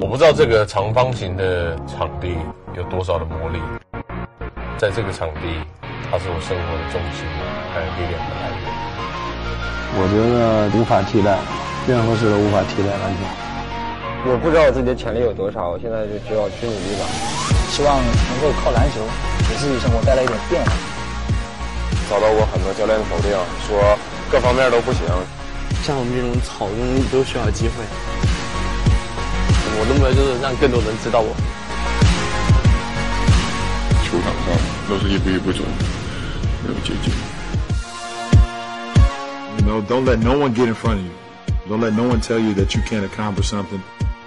我不知道这个长方形的场地有多少的魔力，在这个场地，它是我生活的重心，还有力量的来源。我觉得无法替代，任何事都无法替代篮球。我不知道我自己的潜力有多少，我现在就只要去努力吧。希望能够靠篮球给自己生活带来一点变化。遭到过很多教练的否定，说各方面都不行。像我们这种草根都需要机会。我的目标就是让更多人知道我。球场上都是一步一步走，没有捷径。You know, don't let no one get in front of you. Don't let no one tell you that you can't accomplish something.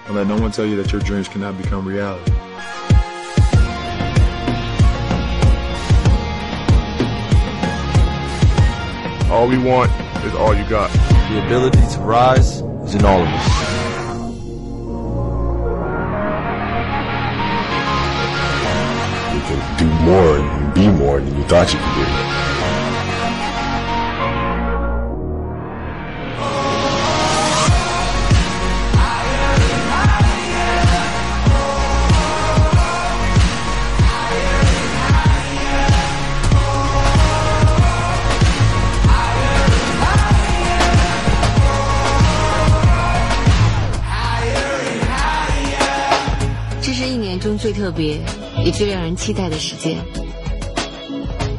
Don't let no one tell you that your dreams cannot become reality. All we want is all you got. The ability to rise is in all of us. You can do more and be more than you thought you could do. 特别也最让人期待的时间，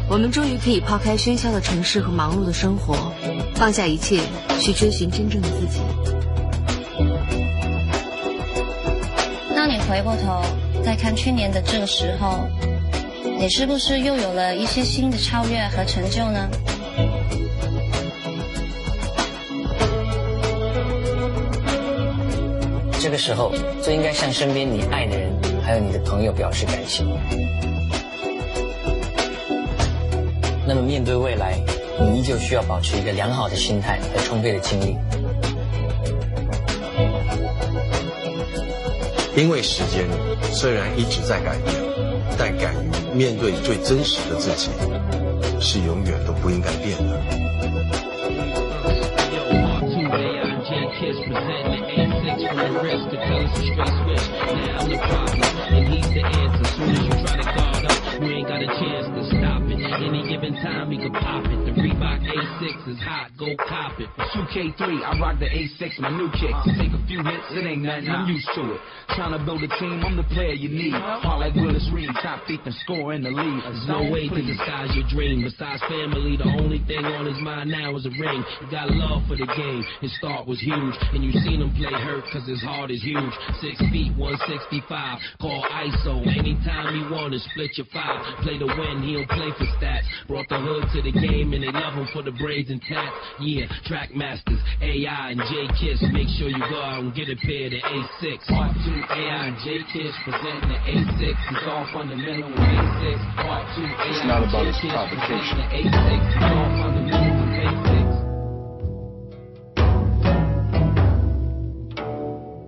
我们终于可以抛开喧嚣的城市和忙碌的生活，放下一切，去追寻真正的自己。当你回过头再看去年的这个时候，你是不是又有了一些新的超越和成就呢？这个时候最应该向身边你爱的人。还有你的朋友表示感谢。那么面对未来，你依旧需要保持一个良好的心态和充沛的精力。因为时间虽然一直在改变，但敢于面对最真实的自己，是永远都不应该变的。2K3, I rock the A6, my new kick. Take a few hits, it ain't nothing, I'm used to it. Trying to build a team, I'm the player you need. All like Willis Reed, top feet and score in the league. There's no way to disguise your dream. Besides family, the only thing on his mind now is a ring. He got love for the game. His start was huge, and you seen him play hurt cause his heart is huge. Six feet, 165, call ISO. Anytime he want to split your five. Play to win, he don't play for stats. Brought the hood to the game, and they love him for the braids and tats. Yeah, track masters, AI and J Kiss. Make sure you go out and get a pair of the A6. Part 2, AI and J Kiss presenting the A6. It's all fundamental with A6. Part 2, AI it's not about its provocation. The A6. It's all fundamental with A6.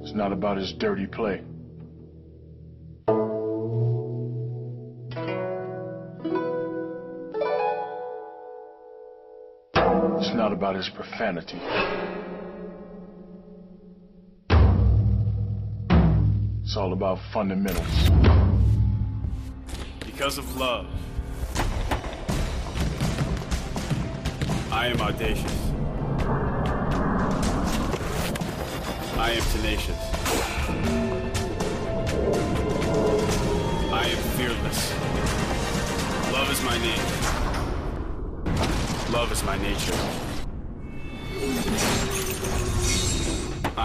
It's not about his dirty play. Not about his profanity. It's all about fundamentals. Because of love, I am audacious. I am tenacious. I am fearless. Love is my name. Love is my nature.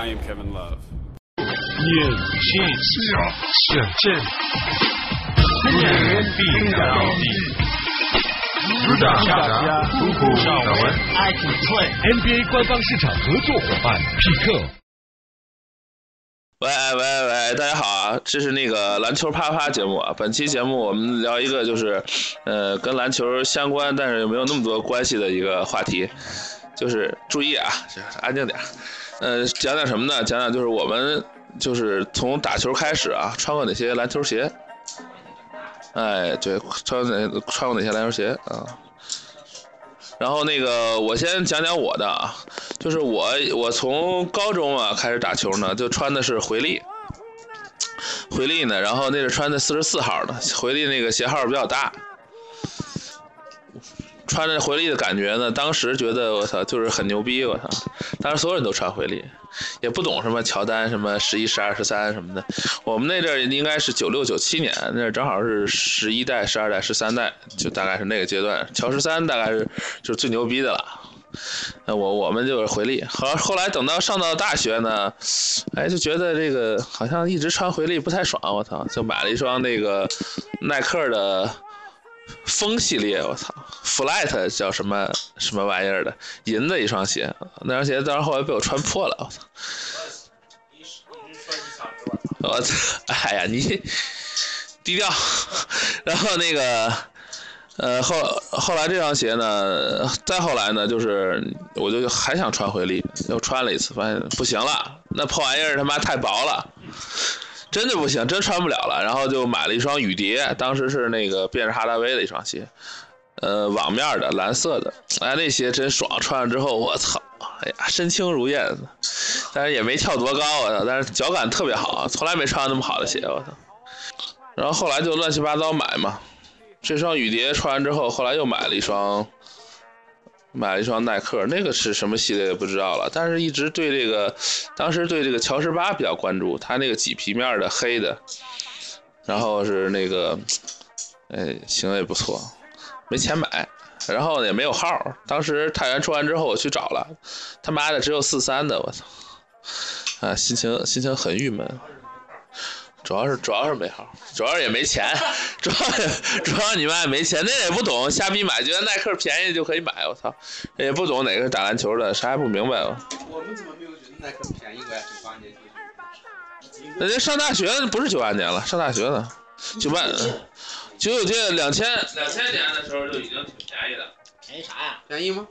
I am Kevin Love. 眼见想见，眼必到底。主打大家独步上文，I can play。NBA 官方市场合作伙伴匹克。喂喂喂，大家好啊！这是那个篮球啪啪节目啊。本期节目我们聊一个就是，呃，跟篮球相关，但是又没有那么多关系的一个话题，就是注意啊，安静点。呃，讲讲什么呢？讲讲就是我们就是从打球开始啊，穿过哪些篮球鞋？哎，对，穿哪穿过哪些篮球鞋啊？然后那个我先讲讲我的啊，就是我我从高中啊开始打球呢，就穿的是回力，回力呢，然后那是穿的四十四号的，回力那个鞋号比较大。穿着回力的感觉呢，当时觉得我操就是很牛逼，我操！当时所有人都穿回力，也不懂什么乔丹什么十一、十二、十三什么的。我们那阵儿应该是九六九七年，那正好是十一代、十二代、十三代，就大概是那个阶段。乔十三大概是就是最牛逼的了。那我我们就是回力，后后来等到上到大学呢，哎就觉得这个好像一直穿回力不太爽，我操，就买了一双那个耐克的。风系列，我操，Flight 叫什么什么玩意儿的，银的一双鞋，那双鞋当时后来被我穿破了，我操！我操！哎呀，你低调。然后那个，呃，后后来这双鞋呢，再后来呢，就是我就还想穿回力，又穿了一次，发现不行了，那破玩意儿他妈太薄了。真的不行，真穿不了了。然后就买了一双雨蝶，当时是那个便士哈达威的一双鞋，呃，网面的，蓝色的。哎，那鞋真爽，穿上之后，我操，哎呀，身轻如燕。但是也没跳多高，我操，但是脚感特别好，从来没穿过那么好的鞋，我操。然后后来就乱七八糟买嘛，这双雨蝶穿完之后，后来又买了一双。买了一双耐克，那个是什么系列也不知道了，但是一直对这个，当时对这个乔十八比较关注，它那个麂皮面的黑的，然后是那个，哎，行也不错，没钱买，然后也没有号，当时太原出完之后我去找了，他妈的只有四三的，我操，啊，心情心情很郁闷。主要是主要是没号，主要是也没钱，主要主要你妈也没钱，那也不懂，瞎逼买，觉得耐克便宜就可以买，我操，也不懂哪个是打篮球的，啥也不明白。我们怎么没有觉得耐克便宜过呀？九八年就人家上大学不是九八年了，上大学了，九八九九届两千两千年的时候就已经挺便宜的。便宜啥呀？便宜吗？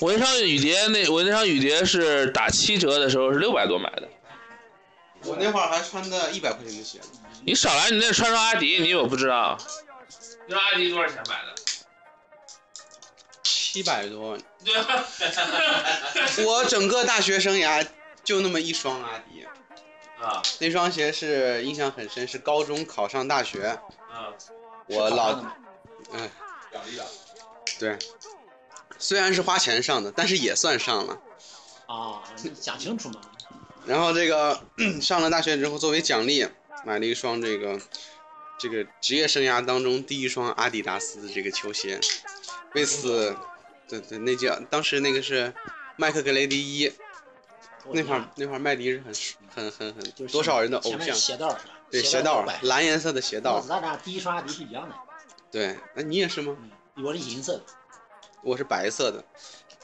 我那双雨蝶那我那双雨蝶是打七折的时候是六百多买的。我那会儿还穿的一百块钱的鞋。你少来，你那穿双阿迪，你我不知道。那阿迪多少钱买的？七百多。我整个大学生涯就那么一双阿迪。啊。那双鞋是印象很深，是高中考上大学。啊。我老，嗯。对。虽然是花钱上的，但是也算上了。啊，讲清楚嘛。然后这个 上了大学之后，作为奖励，买了一双这个这个职业生涯当中第一双阿迪达斯的这个球鞋。为此，对对，那叫当时那个是麦克格雷迪一，那块儿那块儿麦迪是很很很很多少人的偶像。鞋道是吧？对，鞋道蓝颜色的鞋道咱俩第一双阿迪是一样的。对，那你也是吗？我是银色的。我是白色的。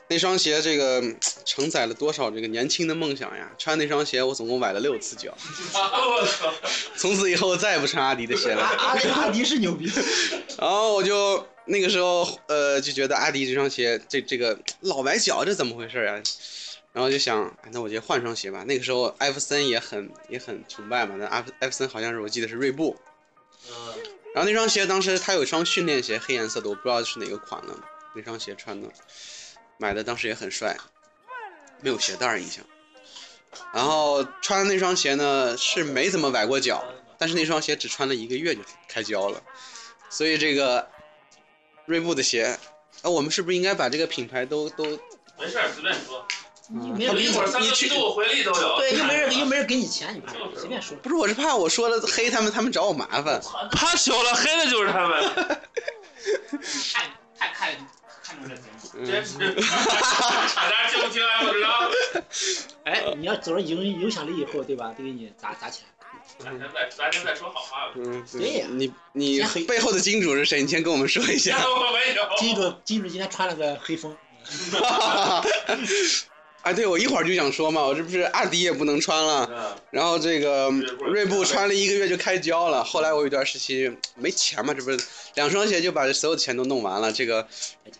那双鞋，这个承载了多少这个年轻的梦想呀！穿那双鞋，我总共崴了六次脚。我操！从此以后再也不穿阿迪的鞋了。阿迪阿迪是牛逼。然后我就那个时候，呃，就觉得阿迪这双鞋，这这个老崴脚，这怎么回事呀？然后就想，那我就换双鞋吧。那个时候艾弗森也很也很崇拜嘛。那艾弗艾弗森好像是我记得是锐步。嗯。然后那双鞋当时他有一双训练鞋，黑颜色的，我不知道是哪个款了。那双鞋穿的。买的当时也很帅，没有鞋带儿印象。然后穿的那双鞋呢是没怎么崴过脚，但是那双鞋只穿了一个月就开胶了。所以这个锐步的鞋，啊，我们是不是应该把这个品牌都都？没事，随便说。你没人，一会儿三个季度回力都有。对，又没人，又没人给你钱，你怕随便说。不是，我是怕我说了黑他们，他们找我麻烦。怕小了，黑的就是他们。真是，大家听不听还不知道。哎，你要走了影影响力以后，对吧？得给你砸砸钱。咱先再，咱先再说好话。嗯，对呀。你你背后的金主是谁？你先跟我们说一下。我没有。金主金主今天穿了个黑风。哎，对，我一会儿就想说嘛，我这不是阿迪也不能穿了，然后这个锐步穿了一个月就开胶了。后来我有段时期没钱嘛，这不是两双鞋就把这所有的钱都弄完了。这个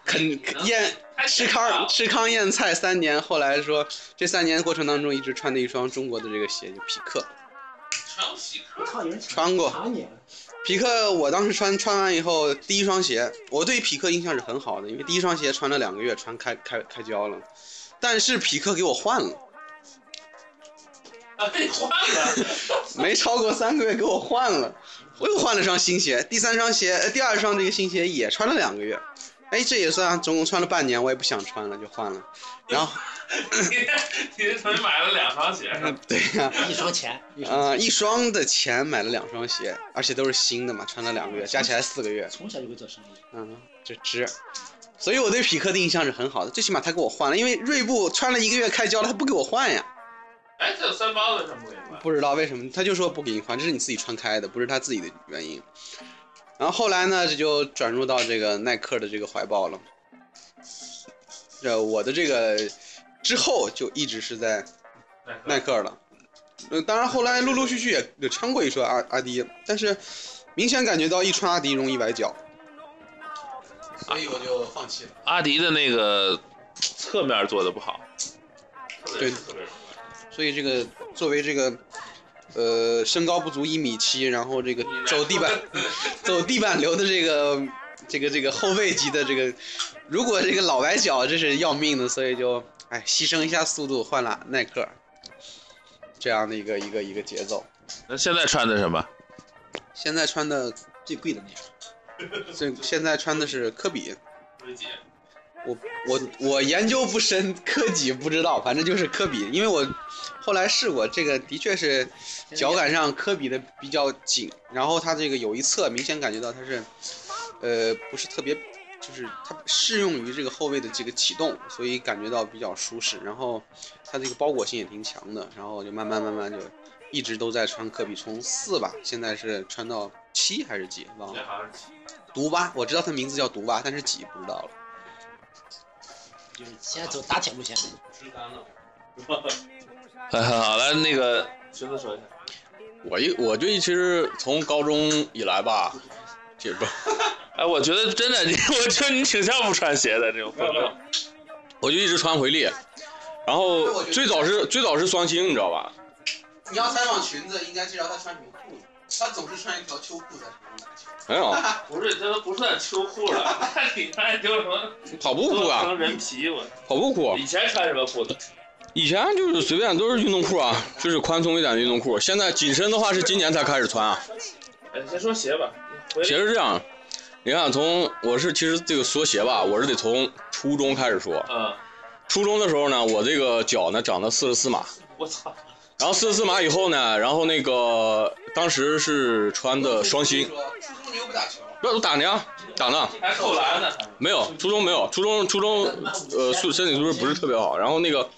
肯咽吃糠吃糠咽菜三年，后来说这三年过程当中一直穿的一双中国的这个鞋，就匹克。穿过匹克？穿过。匹克，我当时穿穿完以后，第一双鞋，我对匹克印象是很好的，因为第一双鞋穿了两个月，穿开开开胶了，但是匹克给我换了，啊，被换了，没超过三个月给我换了，我又换了双新鞋，第三双鞋，呃，第二双这个新鞋也穿了两个月，哎，这也算总共穿了半年，我也不想穿了，就换了，然后。你你同学买了两双鞋，对呀、一双钱，呃，一双的钱买了两双鞋，而且都是新的嘛，穿了两个月，加起来四个月。从小就会做生意，嗯，这值。所以我对匹克的印象是很好的，最起码他给我换了，因为锐步穿了一个月开胶了，他不给我换呀。哎，这有三八的，为什么不给你换？不知道为什么，他就说不给你换，这是你自己穿开的，不是他自己的原因。然后后来呢，这就转入到这个耐克的这个怀抱了。这我的这个之后就一直是在耐克了。呃，当然后来陆陆续续也也穿过一双阿阿迪，但是明显感觉到一穿阿迪容易崴脚，所以我就放弃了。阿迪的那个侧面做的不好，对，所以这个作为这个呃身高不足一米七，然后这个走地板 走地板流的这个这个这个后卫级的这个，如果这个老崴脚这是要命的，所以就哎牺牲一下速度换了耐克，这样的一个一个一个节奏。那现在穿的什么？现在穿的最贵的那双，这现在穿的是科比。我我我研究不深，科几不知道，反正就是科比，因为我后来试过，这个的确是脚感上科比的比较紧，然后它这个有一侧明显感觉到它是，呃，不是特别，就是它适用于这个后卫的这个启动，所以感觉到比较舒适，然后它这个包裹性也挺强的，然后就慢慢慢慢就一直都在穿科比，从四吧，现在是穿到七还是几忘了，毒蛙，我知道他名字叫毒蛙，但是几不知道了。就是现在走打铁路线。吃干了。哎，好来，那个裙子说一下。我一我就其实从高中以来吧，这不，哎，我觉得真的，你 我觉得你挺像不穿鞋的这种风格。我就一直穿回力，然后最早是最早是双星，你知道吧？你要采访裙子，应该知道他穿什么裤子，他总是穿一条秋裤在场上。没有，不是，这都不算秋裤了，那 你看就是什么跑步裤啊，成人皮我。跑步裤。以前穿什么裤子？以前就是随便都是运动裤啊，就是宽松一点的运动裤。现在紧身的话是今年才开始穿啊。哎，先说鞋吧。鞋是这样，你看从我是其实这个说鞋吧，我是得从初中开始说。嗯。初中的时候呢，我这个脚呢长到四十四码。我操。然后四十四码以后呢，然后那个当时是穿的双星。不打球？不，我打的呀，打。呢？没有，初中没有，初中初中呃素身体素质不是特别好。然后那个，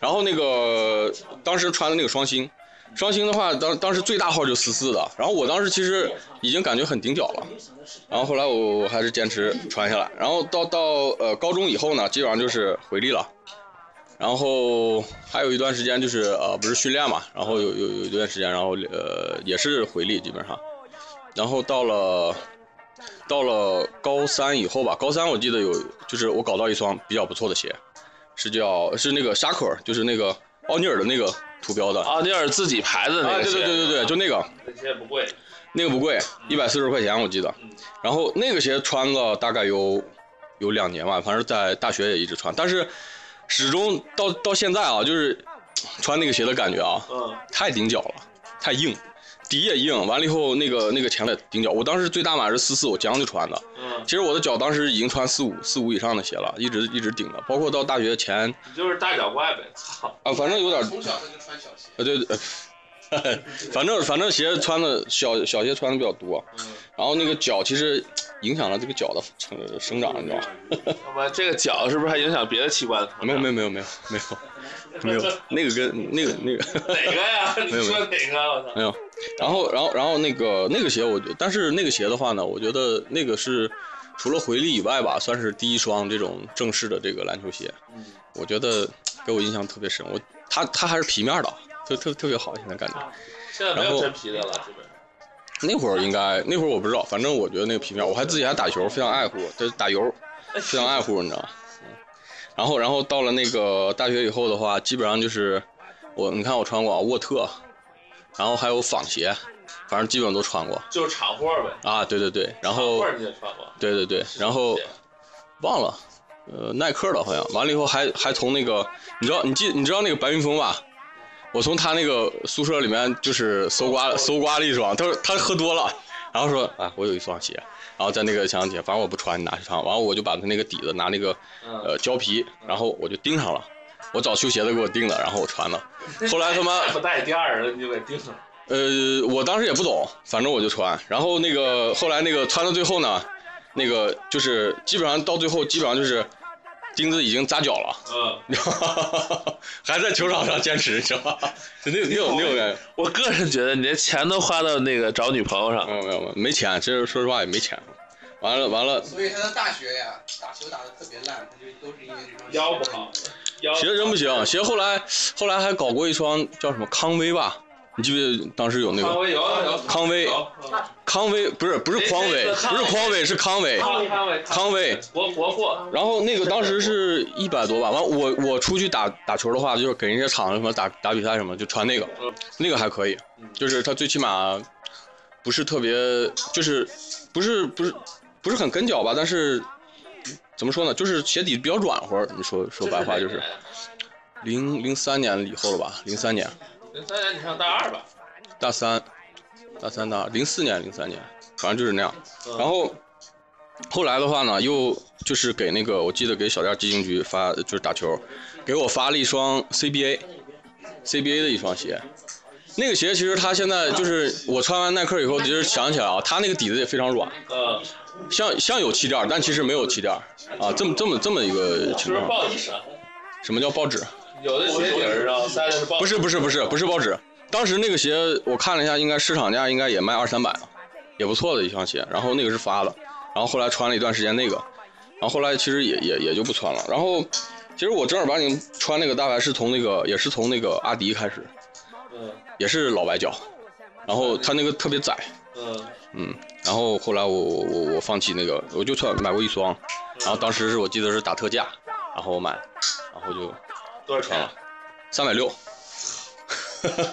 然后那个当时穿的那个双星，双星的话当当时最大号就四四的。然后我当时其实已经感觉很顶脚了，然后后来我还是坚持穿下来。然后到到呃高中以后呢，基本上就是回力了。然后还有一段时间就是呃不是训练嘛，然后有有有一段时间，然后呃也是回力基本上，然后到了到了高三以后吧，高三我记得有就是我搞到一双比较不错的鞋，是叫是那个沙克，就是那个奥尼尔的那个图标的，奥尼尔自己牌子的那个啊，对对对对对，就那个，那鞋不贵，那个不贵，一百四十块钱我记得，然后那个鞋穿了大概有有两年吧，反正在大学也一直穿，但是。始终到到现在啊，就是穿那个鞋的感觉啊，嗯，太顶脚了，太硬，底也硬，完了以后那个那个前面顶脚。我当时最大码是四四，我将就穿的。嗯，其实我的脚当时已经穿四五四五以上的鞋了，一直一直顶着，包括到大学前。你就是大脚怪呗，操！啊，反正有点。从小他就穿小鞋。啊，对对。反正反正鞋穿的小小鞋穿的比较多，然后那个脚其实影响了这个脚的成生长，你知道吗？那么这个脚是不是还影响别的器官？没有没有没有没有没有 没有，那个跟那个那个哪个呀？你说哪个？我操！没有。然后然后然后那个那个鞋，我觉得，但是那个鞋的话呢，我觉得那个是除了回力以外吧，算是第一双这种正式的这个篮球鞋。嗯。我觉得给我印象特别深，我它它还是皮面的。特特特别好，现在感觉。现在没有真皮的了，基本上。那会儿应该，那会儿我不知道，反正我觉得那个皮面，我还自己还打球，非常爱护，这打油，非常爱护，你知道。然后，然后到了那个大学以后的话，基本上就是我，你看我穿过啊，沃特，然后还有仿鞋，反正基本都穿过。就是厂货呗。啊，对对对，然后厂货你也穿过？对对对，然后忘了，呃，耐克的好像。完了以后还还从那个，你知道你记你知道那个白云峰吧？我从他那个宿舍里面就是搜刮搜刮了一双，他说他喝多了，然后说啊我有一双鞋，然后在那个墙底下，反正我不穿，你拿去穿。完了我就把他那个底子拿那个呃胶皮，然后我就钉上了。我找修鞋的给我钉的，然后我穿了。后来他妈不带第二人你就给钉上。呃，我当时也不懂，反正我就穿。然后那个后来那个穿到最后呢，那个就是基本上到最后基本上就是 钉子已经扎脚了，嗯，还在球场上坚持，知道吧？那有那有那有感觉。我个人觉得你这钱都花到那个找女朋友上，没有没有没有，没钱，这说实话也没钱。完了完了，所以他的大学呀，打球打的特别烂，他就都是因为这双腰不好，鞋真不行。鞋后来后来还搞过一双叫什么康威吧？你记不记得当时有那个康威有有康威康威不是不是匡威不是匡威是康威康威康威国国货。然后那个当时是一百多吧。完我我出去打打球的话，就是给人家场什么打打比赛什么，就穿那个，那个还可以，就是它最起码不是特别就是不是不是。不是很跟脚吧，但是怎么说呢，就是鞋底比较软和。你说说白话就是，零零三年以后了吧？零三年。零三年你上大二吧？大三，大三大二，零四年零三年，反正就是那样。然后后来的话呢，又就是给那个，我记得给小店基金局发，就是打球，给我发了一双 CBA，CBA 的一双鞋。那个鞋其实它现在就是我穿完耐克以后，其实想起来啊，它那个底子也非常软。嗯。像像有气垫，但其实没有气垫啊，这么这么这么一个情况。什么叫报纸？有的鞋底上塞的是报纸。不是不是不是不是报纸。当时那个鞋我看了一下，应该市场价应该也卖二三百，也不错的一双鞋。然后那个是发的，然后后来穿了一段时间那个，然后后来其实也也也就不穿了。然后其实我正儿八经穿那个大概是从那个也是从那个阿迪开始，嗯，也是老白脚，然后它那个特别窄，嗯。嗯，然后后来我我我我放弃那个，我就穿买过一双，然后当时是我记得是打特价，然后我买，然后就多少钱？三百六，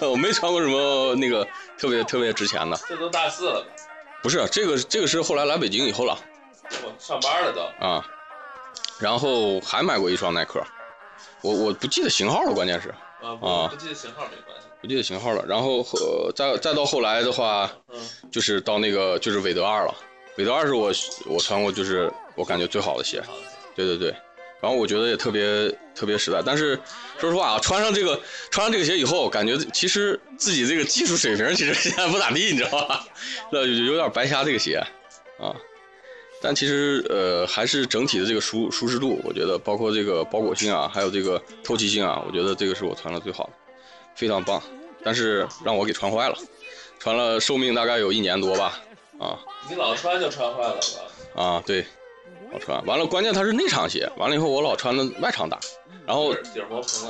我没穿过什么那个特别特别值钱的。这都大四了。不是，这个这个是后来来北京以后了。我上班了都。啊，然后还买过一双耐克，我我不记得型号了，关键是。啊，不记得型号没关系。不记得型号了，然后呃，再再到后来的话，嗯就是到那个就是韦德二了。韦德二是我我穿过就是我感觉最好的鞋，对对对。然后我觉得也特别特别实在，但是说实话啊，穿上这个穿上这个鞋以后，感觉其实自己这个技术水平其实现在不咋地，你知道吧？那有点白瞎这个鞋啊。但其实呃还是整体的这个舒舒适度，我觉得包括这个包裹性啊，还有这个透气性啊，我觉得这个是我穿的最好的。非常棒，但是让我给穿坏了，穿了寿命大概有一年多吧，啊。你老穿就穿坏了吧？啊，对，老穿。完了，关键它是内场鞋，完了以后我老穿的外场打，然后。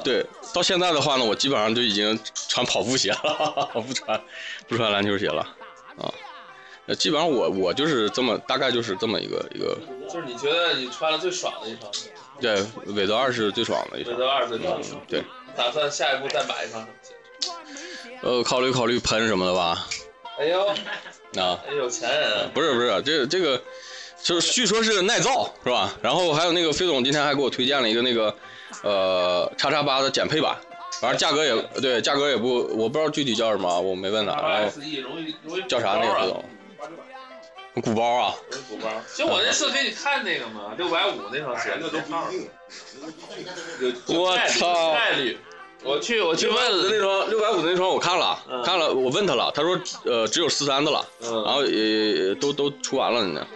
对，到现在的话呢，我基本上就已经穿跑步鞋了，我 不穿不穿篮球鞋了，啊。那基本上我我就是这么大概就是这么一个一个。就是你觉得你穿的最爽的一双鞋？对，韦德二是最爽的一双。韦德二最爽。对。打算下一步再买一双什么鞋？呃，考虑考虑喷什么的吧。哎呦，啊，有钱人。不是不是，这这个就是据说是耐造是吧？然后还有那个飞总今天还给我推荐了一个那个呃叉叉八的减配版，反正价格也对，价格也不我不知道具体叫什么，我没问他。然后叫啥那个飞总？鼓包啊？鼓包。就我那次给你看那个嘛，六百五那双鞋，那都号。我操！概率，我去我去问了那双六百五的那双我看了，看了我问他了，他说呃只有四三的了，然后也都都出完了呢。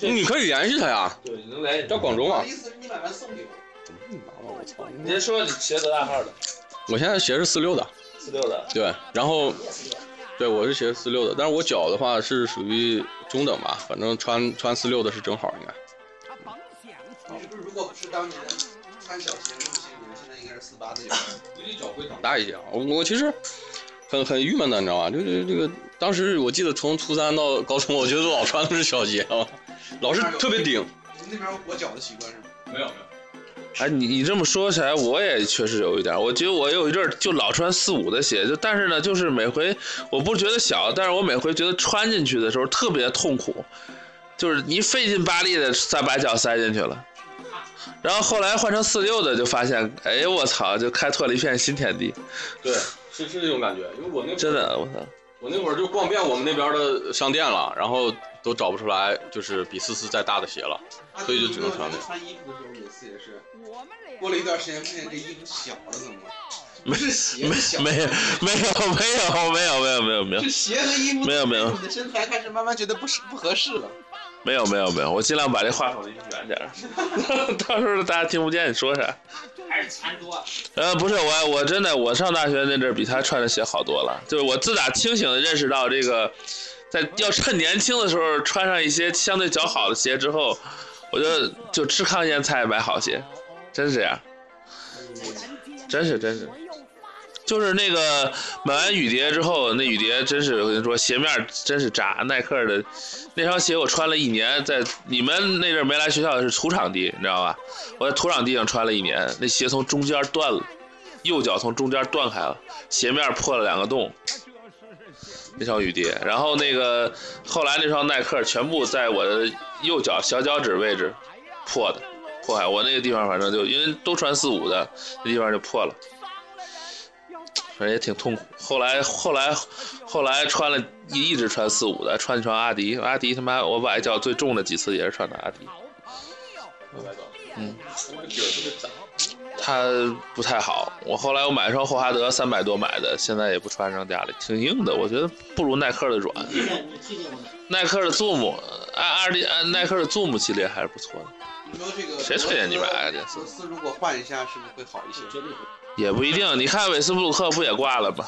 你可以联系他呀。对，你能联系。叫广州嘛。意思是你买完送给我。怎么这么麻烦？我操！你先说你鞋多大号的？我现在鞋是四六的。四六的。对，然后。对，我是鞋四六的，但是我脚的话是属于中等吧，反正穿穿四六的是正好应该。你是不是如果不是当年穿小鞋那么些年，现在应该是四八的脚，估计脚会长大一些啊。我我其实很很郁闷的，你知道吧？就是这个当时我记得从初三到高中，我觉得老穿的是小鞋啊，老是特别顶。你那边裹脚的习惯是吗？没有没有。哎，你你这么说起来，我也确实有一点。我觉得我有一阵儿就老穿四五的鞋，就但是呢，就是每回我不觉得小，但是我每回觉得穿进去的时候特别痛苦，就是一费劲巴力的再把脚塞进去了。然后后来换成四六的，就发现，哎我操，就开拓了一片新天地。对，是是这种感觉，因为我那真的，我操，我那会儿就逛遍我们那边的商店了，然后都找不出来就是比四四再大的鞋了，所以就只能穿那个。穿衣服的时候每次也是，过了一段时间发现这衣服小了，怎么？没是鞋没小，没有没有没有没有没有没有没有这鞋和衣服没有没有你的身材开始慢慢觉得不适不合适了。没有没有没有，我尽量把这话筒离远点儿，到时候大家听不见你说啥。还是钱多。呃，不是我，我真的，我上大学那阵儿比他穿的鞋好多了。就是我自打清醒的认识到这个，在要趁年轻的时候穿上一些相对较好的鞋之后，我就就吃糠咽菜买好鞋，真是这样，真是真是。就是那个买完雨蝶之后，那雨蝶真是我跟你说，鞋面真是渣。耐克的那双鞋我穿了一年，在你们那阵没来学校是土场地，你知道吧？我在土场地上穿了一年，那鞋从中间断了，右脚从中间断开了，鞋面破了两个洞。那双雨蝶，然后那个后来那双耐克全部在我的右脚小脚趾位置破的，破开。我那个地方反正就因为都穿四五的，那地方就破了。反正也挺痛苦。后来后来后来穿了一一直穿四五的，穿一双阿迪，阿迪他妈我崴脚最重的几次也是穿的阿迪。嗯，它不太好。我后来我买一双霍华德三百多买的，现在也不穿上家里，挺硬的。我觉得不如耐克的软。耐克的 Zoom，按二 D 按耐克的 Zoom 系列还是不错的。你说这个谁推荐你买的？这罗斯如果换一下，是不是会好一些？绝对会。也不一定。你看韦斯布鲁克不也挂了吗？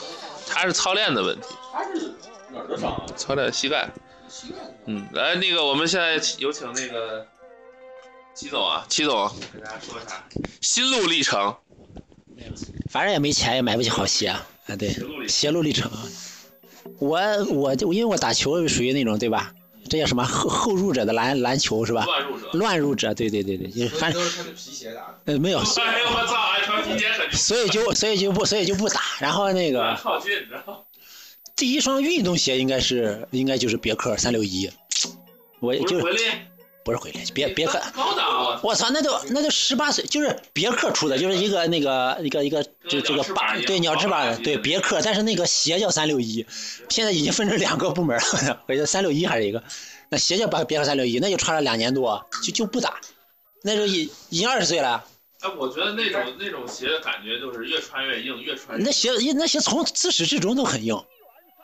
他是操练的问题。他是哪儿的伤啊？操练膝盖。嗯，来，那个我们现在有请那个齐总啊，齐总给大家说一下心路历程。反正也没钱，也买不起好鞋啊。啊，对，鞋路历程啊。我我就因为我打球属于那种对吧？这叫什么后后入者的篮篮球是吧？乱入者。乱入者，对对对对，就是反正都是穿着皮鞋打的。呃没有，哎呦我操，所以就所以就不所以就不打。然后那个，第一双运动鞋应该是应该就是别克三六一，我就是。不是回来，别别克。我操，那都那都十八岁，就是别克出的，就是一个那个一个一个就这个八对鸟翅膀对别克，但是那个鞋叫三六一，现在已经分成两个部门了，我觉得三六一还是一个，那鞋叫别别克三六一，那就穿了两年多，就就不打，那时候已已经二十岁了。哎，我觉得那种那种鞋的感觉就是越穿越硬，越穿越那鞋那鞋从自始至终都很硬。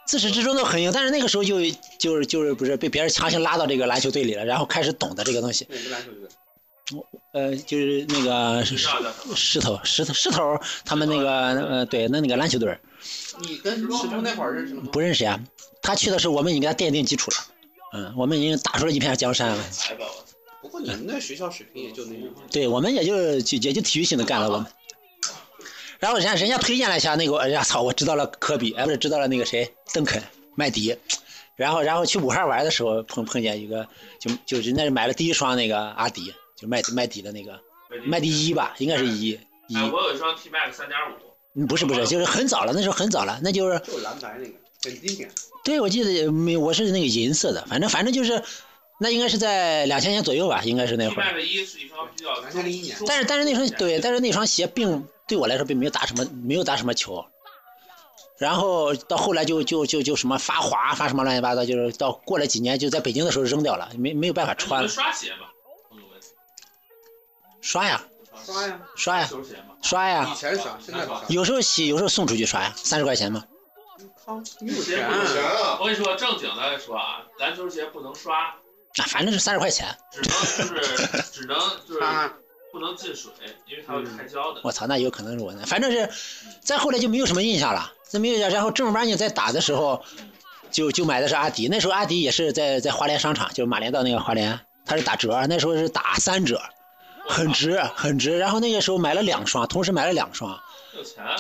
自始至终都很硬，但是那个时候就就是就是不是被别人强行拉到这个篮球队里了，然后开始懂得这个东西。哪个篮球队？呃，就是那个石石头石头石头他们那个呃对那那个篮球队。你跟石头那会儿认识吗？不认识呀，他去的时候我们已经给他奠定基础了，嗯，我们已经打出了一片江山了。不过你们那学校水平也就那样。对我们也就就也就体育性的干了我们。然后人家人家推荐了一下那个，哎呀操！我知道了科比，哎不是知道了那个谁邓肯、麦迪，然后然后去武汉玩的时候碰碰见一个，就就人家是买了第一双那个阿迪，就麦麦迪的那个麦迪一吧，应该是一一。哎，我有一双 T Max 三点五。嗯，不是不是，就是很早了，那时候很早了，那就是。就蓝白那个，很经典。对，我记得没，我是那个银色的，反正反正就是，那应该是在两千年左右吧，应该是那会儿。但是但是那双对，但是那双鞋并。对我来说并没有打什么，没有打什么球，然后到后来就就就就什么发滑发什么乱七八糟，就是到过了几年就在北京的时候扔掉了，没没有办法穿了。刷鞋吧，刷呀，刷呀，刷呀，刷呀。以前刷，现在不刷。有时候洗，有时候送出去刷呀，三十块钱嘛。靠，你有钱啊！我跟你说，正经的说啊，篮球鞋不能刷。啊，反正是三十块钱。只能就是只能就是。不能进水，因为它会开胶的。我操，那有可能是我的，反正是，再后来就没有什么印象了，再没有印象。然后正儿八经在打的时候，就就买的是阿迪。那时候阿迪也是在在华联商场，就是马连道那个华联，它是打折，那时候是打三折，很值很值。然后那个时候买了两双，同时买了两双。有钱啊！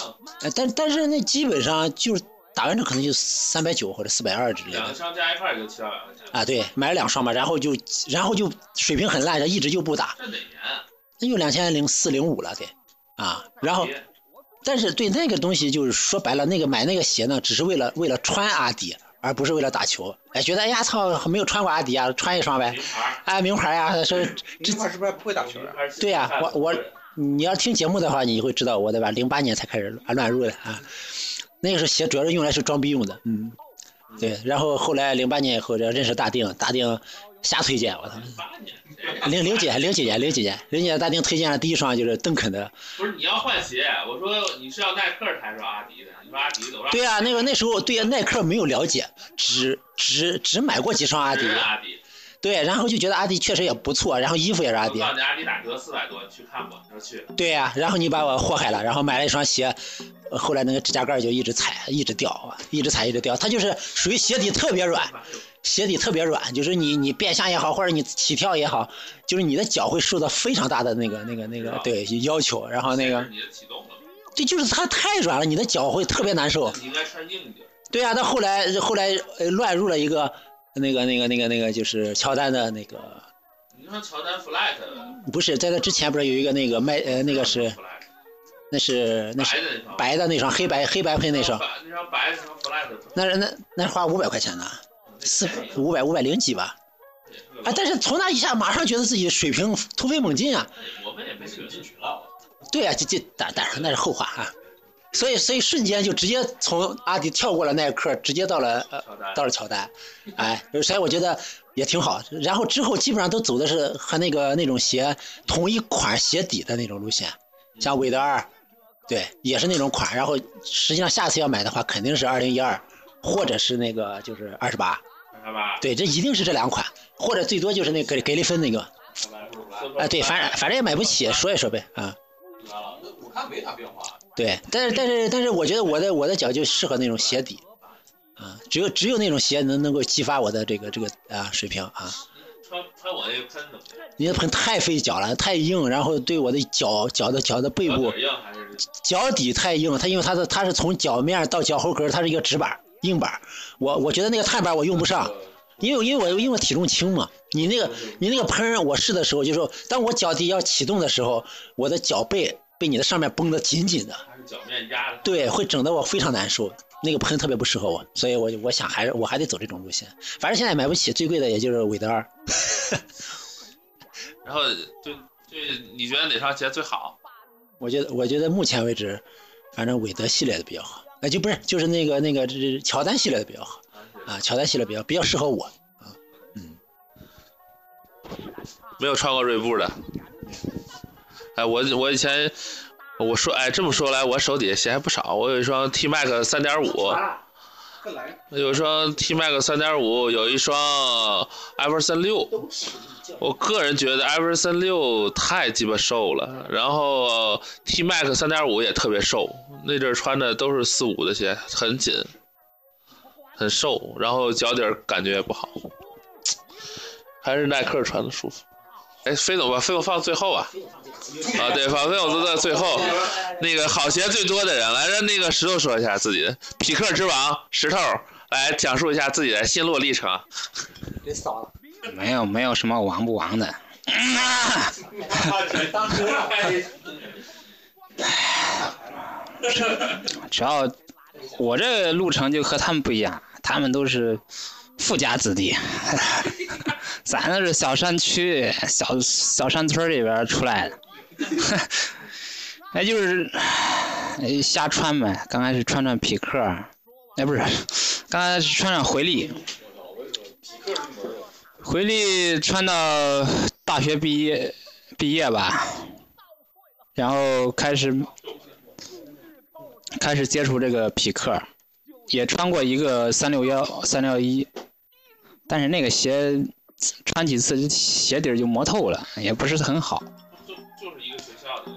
但但是那基本上就是打完折可能就三百九或者四百二之类的。两双加一块就七八百块钱。啊，对，买了两双嘛，然后就然后就水平很烂，一直就不打。这哪年？那就两千零四零五了得啊。然后，但是对那个东西就是说白了，那个买那个鞋呢，只是为了为了穿阿迪，而不是为了打球。哎，觉得哎呀操，没有穿过阿迪啊，穿一双呗，哎，名牌呀，说这块是不是不会打球啊？对呀、我我你要听节目的话，你会知道我对吧？零八年才开始乱乱入的啊，那个时候鞋主要是用来是装逼用的，嗯，对。然后后来零八年以后，这认识大定，大定瞎推荐我操，零零几零几年零几年，人家大定推荐了第一双就是邓肯的，不是你要换鞋，我说你是要耐克还是阿迪的？你说阿迪的，对啊、那个那时候对呀耐克没有了解，只只只买过几双阿迪。对，然后就觉得阿迪确实也不错，然后衣服也是阿迪我告，诉你，阿迪打折四百多，你去看吧。你说去，对呀、然后你把我祸害了，然后买了一双鞋，呃后来那个指甲盖就一直踩，一直掉，一直踩，一直掉。它就是属于鞋底特别软，鞋底特别软，就是你你变向也好，或者你起跳也好，就是你的脚会受到非常大的那个那个那个对要求，然后那个你的启动了，这就是它太软了，你的脚会特别难受。你应该穿硬一点。对呀、他后来后来呃乱入了一个那个那个那个那个就是乔丹的那个，你说乔丹 flat 不是在那之前不是有一个那个卖呃那个是。那是那是白的那双黑白黑白配那双，那双白 flat 那那那花五百块钱呢，四五百五百零几吧，啊！但是从那一下马上觉得自己水平突飞猛进啊！我们也没舍进去了。对啊、这这当当然那是后话啊，所以所以瞬间就直接从阿迪跳过了耐克，直接到了呃到了乔丹，哎，所以我觉得也挺好。然后之后基本上都走的是和那个那种鞋同一款鞋底的那种路线，像韦德二，对，也是那种款。然后实际上下次要买的话，肯定是二零一二，或者是那个就是二十八，对，这一定是这两款，或者最多就是那个格里芬那个，哎，对，反正反正也买不起，说一说呗，啊。我看没啥变化。对，但是但是但是，我觉得我的我的脚就适合那种鞋底，啊，只有只有那种鞋能能够激发我的这个这个啊水平啊。穿穿我那个喷怎么样？你的喷太费脚了，太硬，然后对我的脚脚的脚的背部脚底太硬，它因为它的它是从脚面到脚后跟，它是一个直板硬板，我我觉得那个碳板我用不上，因为因为我因为我体重轻嘛，你那个你那个喷我试的时候，就是说当我脚底要启动的时候，我的脚背被你的上面绷得紧紧的。还是脚面压的？对，会整得我非常难受。那个喷特别不适合我，所以我我想还是我还得走这种路线。反正现在买不起，最贵的也就是韦德二。然后就就你觉得哪双鞋最好？我觉得我觉得目前为止，反正韦德系列的比较好。哎，就不是就是那个那个这是乔丹系列的比较好啊，乔丹系列比较比较适合我啊，嗯。没有穿过锐步的。哎，我我以前我说哎这么说来，我手底下鞋还不少。我有一双 T Max 三点五，有一双 T Max 三点五，有一双艾弗森六。我个人觉得艾弗森六太鸡巴瘦了，然后 T Max 三点五也特别瘦，那阵儿穿的都是四五的鞋，很紧，很瘦，然后脚底儿感觉也不好，还是耐克穿的舒服。哎，飞总吧，飞总放最后啊。啊，对，放飞总都在最后。那个好鞋最多的人，来让那个石头说一下自己的匹克之王石头来讲述一下自己的心路历程。给扫了。没有没有什么王不王的，主要我这路程就和他们不一样，他们都是富家子弟，咱那是小山区、小小山村里边出来的，那就是瞎穿呗。刚开始穿穿匹克，哎不是，刚开始穿穿回力，回力穿到大学毕业毕业吧，然后开始开始接触这个匹克，也穿过一个三六幺、三六一，但是那个鞋穿几次鞋底儿就磨透了，也不是很好。就是一个学校的。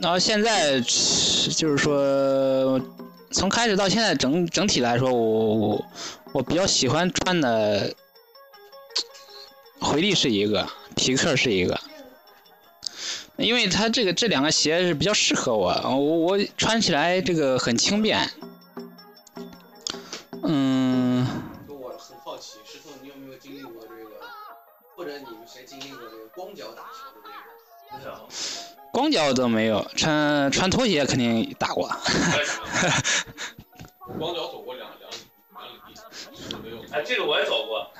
然后现在就是说，从开始到现在整整体来说，我我我比较喜欢穿的回力是一个，匹克是一个，因为它这个这两个鞋是比较适合我，我我穿起来这个很轻便。奇，石头，你有没有经历过这个，或者你们谁经历过这个光脚打球的这个？光脚都没有，穿穿拖鞋肯定打过。光脚走过两两两里地，没有。哎，这个我也走过。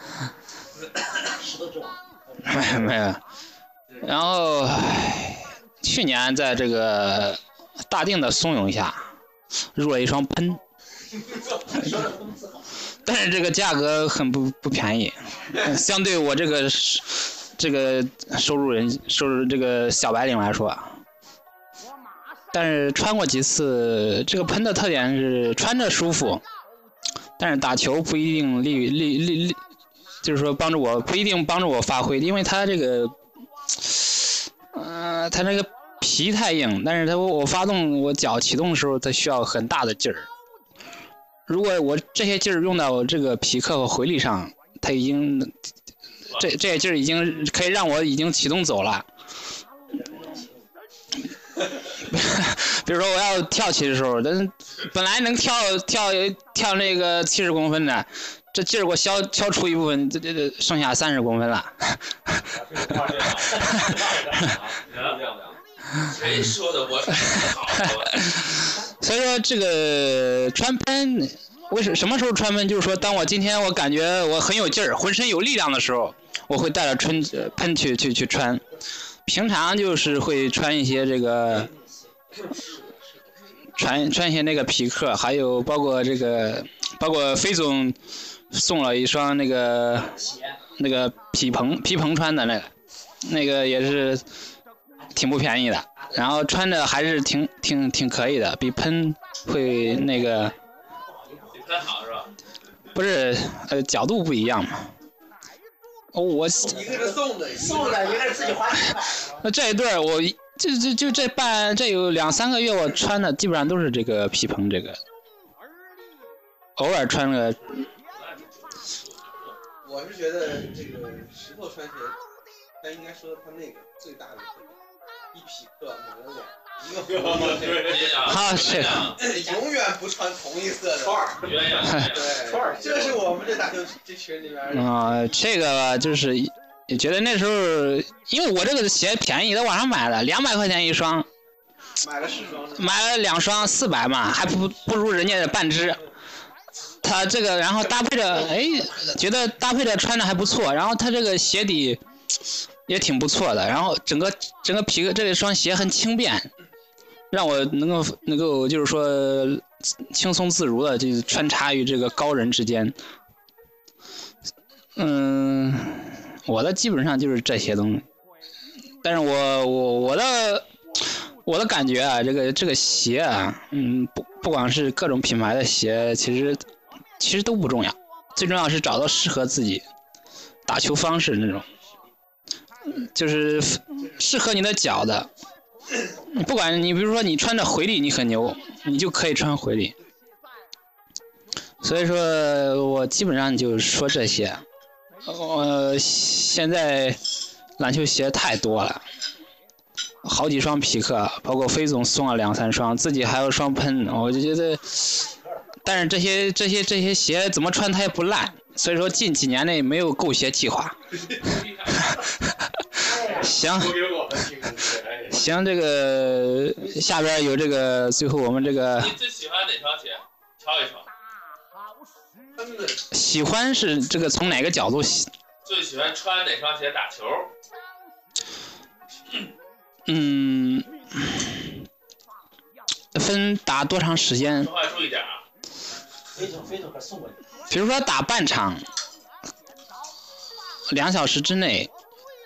没有 没有。然后唉去年在这个大定的怂恿下，入了一双喷，但是这个价格很不不便宜，相对我这个这个收入人收入这个小白领来说，但是穿过几次，这个喷的特点是穿着舒服，但是打球不一定利利利利，就是说帮助我不一定帮助我发挥，因为它这个，呃，它那个皮太硬，但是它我发动我脚启动的时候，它需要很大的劲儿。如果我这些劲儿用到这个匹克和回力上，它已经这这些劲儿已经可以让我已经启动走了。比如说我要跳起的时候，但是本来能跳跳跳那个七十公分的，这劲儿给我消消除一部分，这这这剩下三十公分了。谁说的？我好。所以说这个穿喷，为什什么时候穿喷？就是说，当我今天我感觉我很有劲儿，浑身有力量的时候，我会带着春呃喷去去去穿。平常就是会穿一些这个，穿穿一些那个匹克，还有包括这个，包括飞总送了一双那个那个皮蓬皮蓬穿的那个，那个也是挺不便宜的，然后穿着还是挺挺挺可以的，比喷会那个？不是呃角度不一样嘛。哦，我一个是送的，送的，一个是自己花钱。那这一对儿我就就就这半这有两三个月我穿的基本上都是这个皮蓬这个，偶尔穿个我是觉得这个石头穿鞋，他应该说他那个最大的，一匹克买了两，一个红一个黑。啊是 永远不穿同一色的串儿，对，串儿，这是我们这打球这群里面。啊、这个就是也觉得那时候因为我这个鞋便宜，在网上买的两百块钱一双，买了四双。买了两双四百嘛，还不不如人家的半只。它这个，然后搭配着，哎，觉得搭配着穿着还不错，然后它这个鞋底也挺不错的，然后整个整个皮革这一双鞋很轻便，让我能够能够就是说轻松自如的就穿插于这个高人之间。嗯，我的基本上就是这些东西，但是我我我的我的感觉啊，这个这个鞋啊，嗯，不不管是各种品牌的鞋，其实其实都不重要，最重要是找到适合自己打球方式那种，就是适合你的脚的。不管你比如说你穿着回力你很牛，你就可以穿回力。所以说我基本上就说这些。呃，现在篮球鞋太多了，好几双匹克，包括飞总送了两三双，自己还有双喷，我就觉得，但是这些这些这些鞋怎么穿它也不烂，所以说近几年内没有购鞋计划。行，行，这个下边有这个最后我们这个你最喜欢哪双鞋？挑一双。喜欢是这个从哪个角度喜？最喜欢穿哪双鞋打球？嗯，分打多长时间？说话注意点啊！比如说打半场，两小时之内，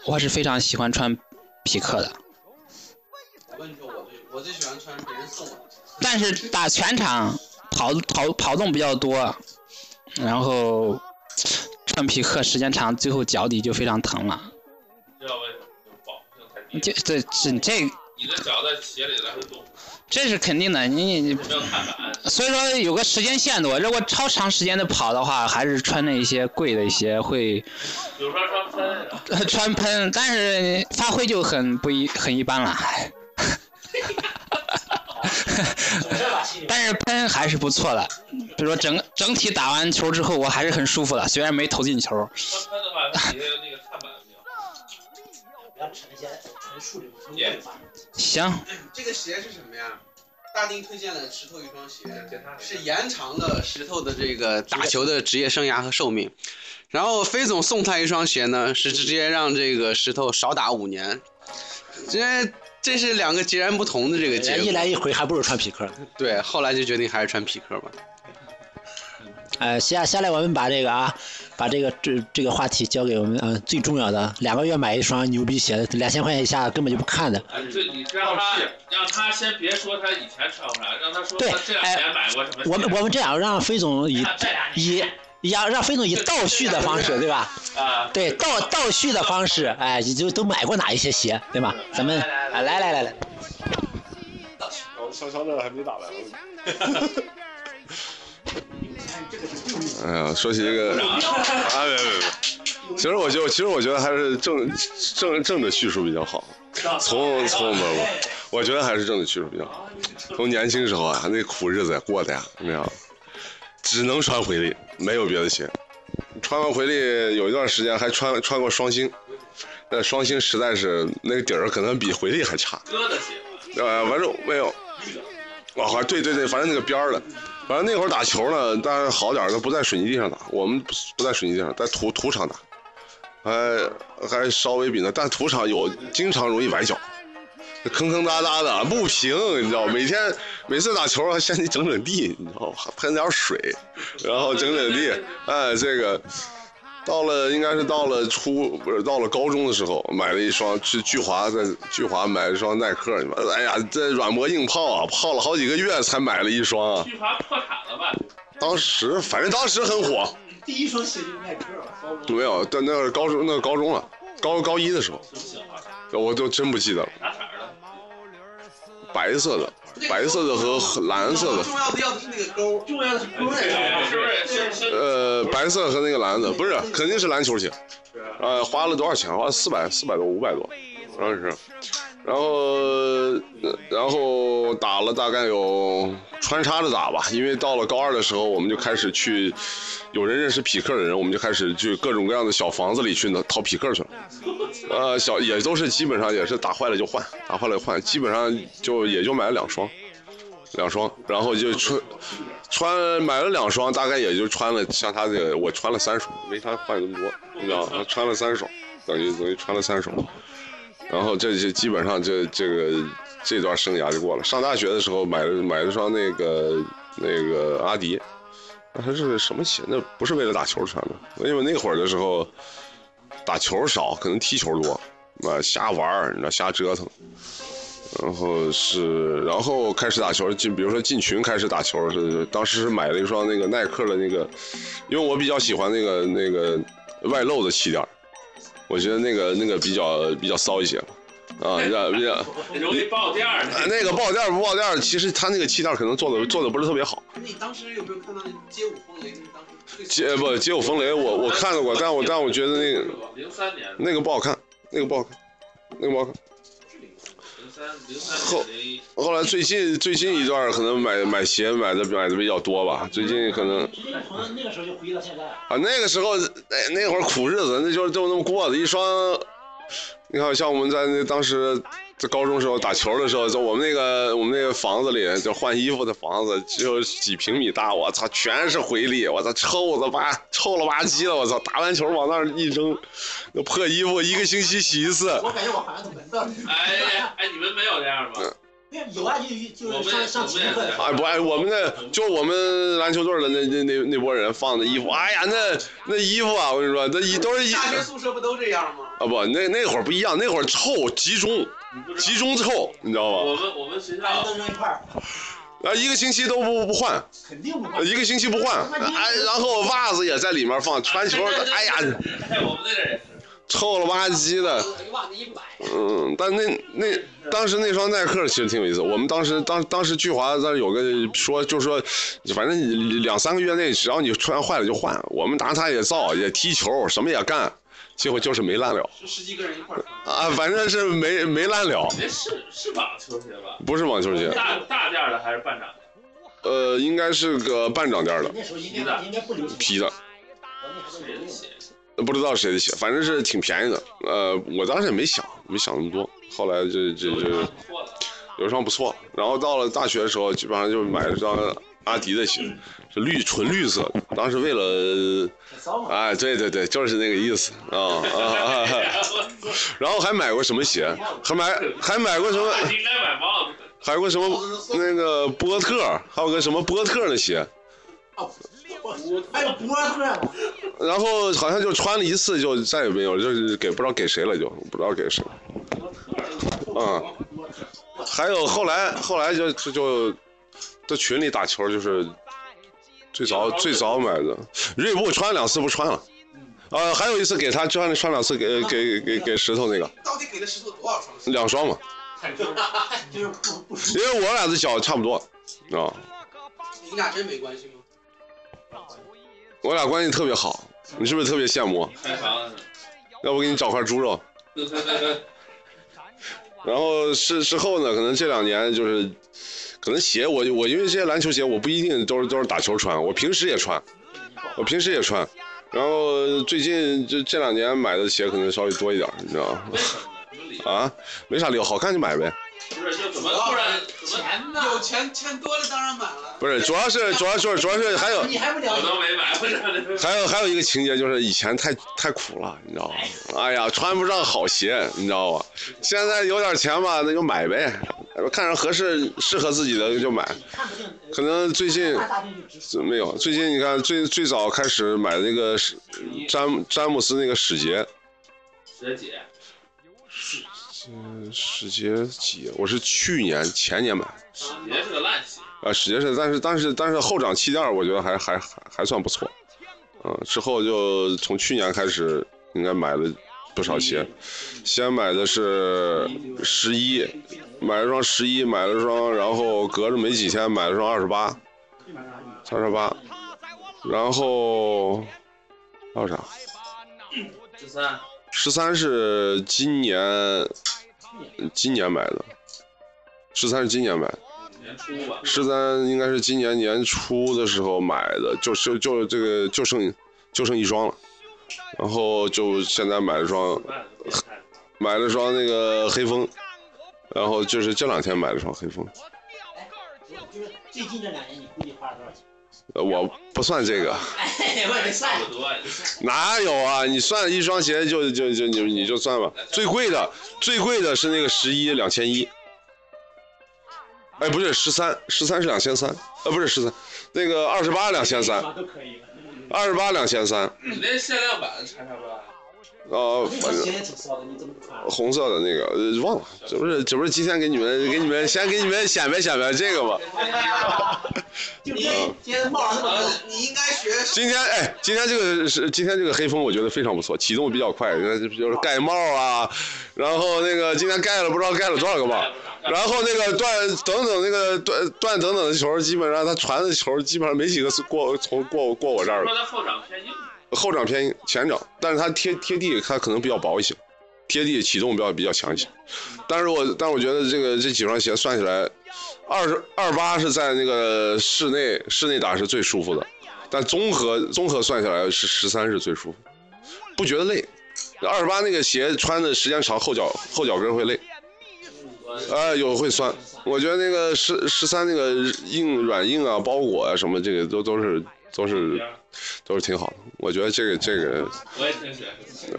我是非常喜欢穿匹克的。我跟你说，我最我最喜欢穿别人送我的。但是打全场跑跑跑动比较多，然后穿匹克时间长，最后脚底就非常疼了。这这这这你的脚在鞋里来回动，这是肯定的，你你。所以说有个时间限度，如果超长时间的跑的话，还是穿那一些贵的一些会比如说穿喷，穿喷，但是发挥就很不一很一般了。但是喷还是不错的，比如说整整体打完球之后，我还是很舒服的，虽然没投进球。穿喷的话，那个行，这个鞋是什么呀？大丁推荐了石头一双鞋，是延长了石头的这个打球的职业生涯和寿命。然后飞总送他一双鞋呢，是直接让这个石头少打五年。这这是两个截然不同的这个结果。一来一回还不如穿匹克。对，后来就决定还是穿匹克吧。呃，下下来我们把这个啊，把这个这这个话题交给我们啊、呃最重要的，两个月买一双牛逼鞋，两千块钱以下根本就不看的。哎，这你让他让他先别说他以前穿过啥，让他说对他这两年买过什么鞋。我们我们这样让飞总以以让让飞总以倒叙的方式，对吧？啊，对倒倒叙的方式，哎，你就都买过哪一些鞋，对吧？咱们啊来来来来，我悄悄的还没打完。哎呀，说起这个，啊，别别别，其实我就其实我觉得还是正正正的叙述比较好。从从不不，我觉得还是正的叙述比较好。从年轻时候啊，那苦日子过的呀，你知道，只能穿回力，没有别的鞋。穿完回力有一段时间还穿穿过双星，那双星实在是那个底儿可能比回力还差。哥的鞋，呃，反正没有。啊，好，对对对，反正那个边儿的，反正那会儿打球呢，当然好点儿不在水泥地上打，我们不不在水泥地上，在土土场打，还还稍微比那，但土场有经常容易崴脚，坑坑洼洼的不平，你知道，每天每次打球还先去整整地，你知道吧，喷点水，然后整整地，哎，这个。到了应该是到了初不是到了高中的时候，买了一双去聚华在聚华买了一双耐克，哎呀这软磨硬泡啊，泡了好几个月才买了一双啊。聚华破产了吧？当时反正当时很火，第一双鞋就是耐克，没有，但那是高中那是高中了，高高一的时候，我都真不记得了。白色的，白色的和蓝色的。重要的要的是那个勾，重要的是勾在上面，是不是？呃，白色和那个蓝的，不是，肯定是篮球鞋。呃，花了多少钱？花了四百，四百多，五百多，好像是。然后，然后打了大概有穿插着打吧，因为到了高二的时候，我们就开始去，有人认识匹克的人，我们就开始去各种各样的小房子里去淘匹克去了。呃，小也都是基本上也是打坏了就换，打坏了就换，基本上就也就买了两双，两双，然后就穿穿买了两双，大概也就穿了像他这个，我穿了三双，没他换那么多，你知道吗？穿了三双，等于等于穿了三双。然后这就基本上这这个这段生涯就过了。上大学的时候买了买了双那个那个阿迪，那还是什么鞋？那不是为了打球穿的，因为那会儿的时候打球少，可能踢球多，啊瞎玩儿，你知道瞎折腾。然后是，然后开始打球，进比如说进群开始打球是，当时是买了一双那个耐克的那个，因为我比较喜欢那个那个外露的气垫。我觉得那个那个比较比较骚一些，啊，比较比较容易爆垫儿。那个爆垫儿不爆垫儿，其实他那个气垫儿可能做的做的不是特别好。你当时有没有看到那街舞风雷？当时街不街舞风雷，我我看到过，但我但我觉得那个零三年那个不好看，那个不好看，那个不好看。零三零三后后来最近最近一段可能买买鞋买的买的比较多吧，最近可能从那个时候就回忆到现在。啊那个时候那那会儿苦日子，那就就那么过的，一双，你看像我们在那当时在高中时候打球的时候，在我们那个我们那个房子里，就换衣服的房子，只有几平米大，我操，全是回力，我操，臭的吧，臭了吧唧的，我操，打完球往那儿一扔，那破衣服一个星期洗一次。我感觉我好像都闻到了。哎哎，你们没有这样吗？有啊，就就是上上体育课的时候。哎不哎，我们那就我们篮球队的那那那那波人放的衣服，哎呀，那那衣服啊，我跟你说，那一都是一大学宿舍不都这样吗？啊不，那那会儿不一样，那会儿臭集中，集中臭，你知道吗？我们我们学校都扔一块儿。啊，一个星期都不不换，肯定不换，一个星期不换，哎，然后袜子也在里面放，穿球，哎呀，哎，我们。臭了吧唧的，嗯，但那那当时那双耐克其实挺有意思。我们当时当当时聚华那有个说，就是说反正两三个月内，只要你穿坏了就换。我们拿它也造，也踢球，什么也干，结果就是没烂了。是十几个人一块儿啊，反正是没没烂了。那是是网球鞋吧？不是网球鞋。大大件的还是半掌？呃，应该是个半掌垫的。那时候应该应该不流行。皮的。不知道谁的鞋，反正是挺便宜的。呃，我当时也没想，没想那么多。后来这这这有一双不错，然后到了大学的时候，基本上就买了双阿迪的鞋，是绿纯绿色的。当时为了，哎，对对对，就是那个意思啊啊啊！然后还买过什么鞋？还买还买过什么？还有个什么那个波特，还有个什么波特的鞋。还有？然后好像就穿了一次，就再也没有了，就是给不知道给谁了，就不知道给谁。嗯，还有后来后来就就就在群里打球，就是最早最早买的锐步，穿两次不穿了。呃，还有一次给他穿穿两次，给给给给石头那个。到底给了石头多少双？两双嘛。因为我俩的脚差不多啊，你俩真没关系吗？我俩关系特别好，你是不是特别羡慕？要不给你找块猪肉？然后事事后呢，可能这两年就是，可能鞋我我因为这些篮球鞋我不一定都是都是打球穿，我平时也穿，我平时也穿。然后最近这这两年买的鞋可能稍微多一点，你知道吗？啊，没啥理由，好看就买呗。不是，就怎么突然钱呢？有钱钱多了当然买了。不是，主要是主要是主要是还有你还不了解？我都没买，不是。还有还有一个情节就是以前太太苦了，你知道吗？哎呀，穿不上好鞋，你知道吧？现在有点钱吧，那就买呗，看着合适适合自己的就买。可能最近没有，最近你看最最早开始买那个史詹詹姆斯那个史杰，学姐，嗯，史杰几？我是去年前年买的。史杰是个烂鞋。啊，史杰是，但是但是但是后掌气垫我觉得还还还还算不错，嗯，之后就从去年开始应该买了不少鞋，先买的是十一，买了双十一，买了双，然后隔着没几天买了双二十八，三十八，然后还有啥？十三，十三是今年今年买的，十三是今年买的。年初吧。十三应该是今年年初的时候买的，就就就这个就剩就剩一双了，然后就现在买了双，买了双那个黑风，然后就是这两天买了双黑风。就是最近这两年，你估计花了多少钱？呃，我不算这个，哎，我得算。哪有啊？你算一双鞋就就就你你就算吧。最贵的最贵的是那个十一两千一。哎，不是十三，十三是两千三，呃，不是十三，那个二十八两千三，二十八两千三。你那限量版哦，反正红色的那个呃忘了，这不是这不是今天给你们给你们先给你们显摆显摆这个吗？就今今天帽上那么你应该学。今天哎，今天这个是今天这个黑风，我觉得非常不错，启动比较快，那就是盖帽啊，然后那个今天盖了不知道盖了多少个帽，然后那个断等等那个断断等等的球，基本上他传的球基本上没几个是过从过过我这儿说的。他后掌偏硬。后掌偏硬，前掌，但是它贴贴地，它可能比较薄一些，贴地启动比较比较强一些。但是我但我觉得这个这几双鞋算起来，二十二八是在那个室内室内打是最舒服的，但综合综合算下来是十三是最舒服，不觉得累。二十八那个鞋穿的时间长，后脚后脚跟会累，啊、有会酸。我觉得那个十十三那个硬软硬啊，包裹啊什么，这个都都是都是都是挺好的。我觉得这个这个。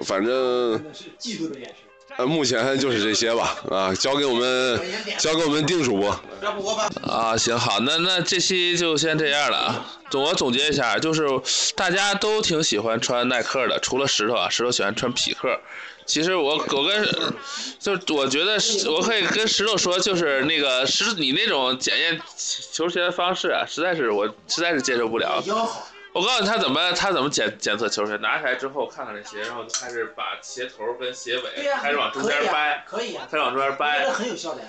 反正。呃，目前就是这些吧，啊，交给我们交给我们定主播。啊，行好，那那这期就先这样了啊。总我总结一下，就是大家都挺喜欢穿耐克的，除了石头啊，石头喜欢穿匹克。其实我我跟就我觉得我可以跟石头说，就是那个石你那种检验球鞋的方式啊，实在是我实在是接受不了。我告诉你他怎么他怎么检检测球鞋，拿起来之后看看这鞋，然后就开始把鞋头跟鞋尾开始往中间掰，可以啊，开始往中间掰，很有效的呀。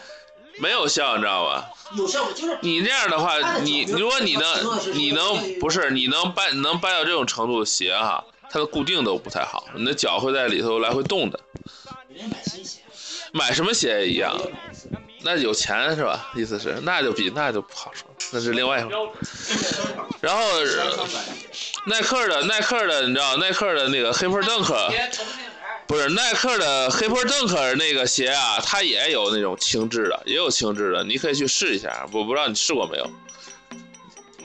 没有效，你知道吧？有效果就是你这样的话，你如果你能你能不是你能掰你能掰到这种程度的鞋哈，它的固定都不太好，你的脚会在里头来回动的。买新鞋，买什么鞋也一样，那有钱是吧？意思是那就比那就不好说，那是另外一回事。然后呃耐克的耐克的，你知道耐克的那个黑 e 邓克，不是耐克的黑坡邓克尔那个鞋啊，它也有那种轻质的，也有轻质的，你可以去试一下。我不知道你试过没有？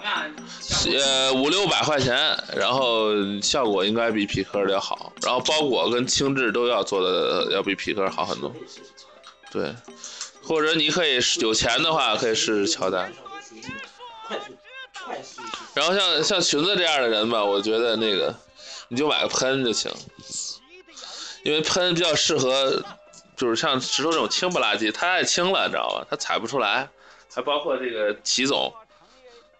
呃，五六百块钱，然后效果应该比匹克的要好，然后包裹跟轻质都要做的要比匹克好很多。对，或者你可以有钱的话，可以试试乔丹。然后像像裙子这样的人吧，我觉得那个你就买个喷就行，因为喷比较适合，就是像石头这种轻不拉几，它太轻了，你知道吧？它踩不出来。还包括这个齐总，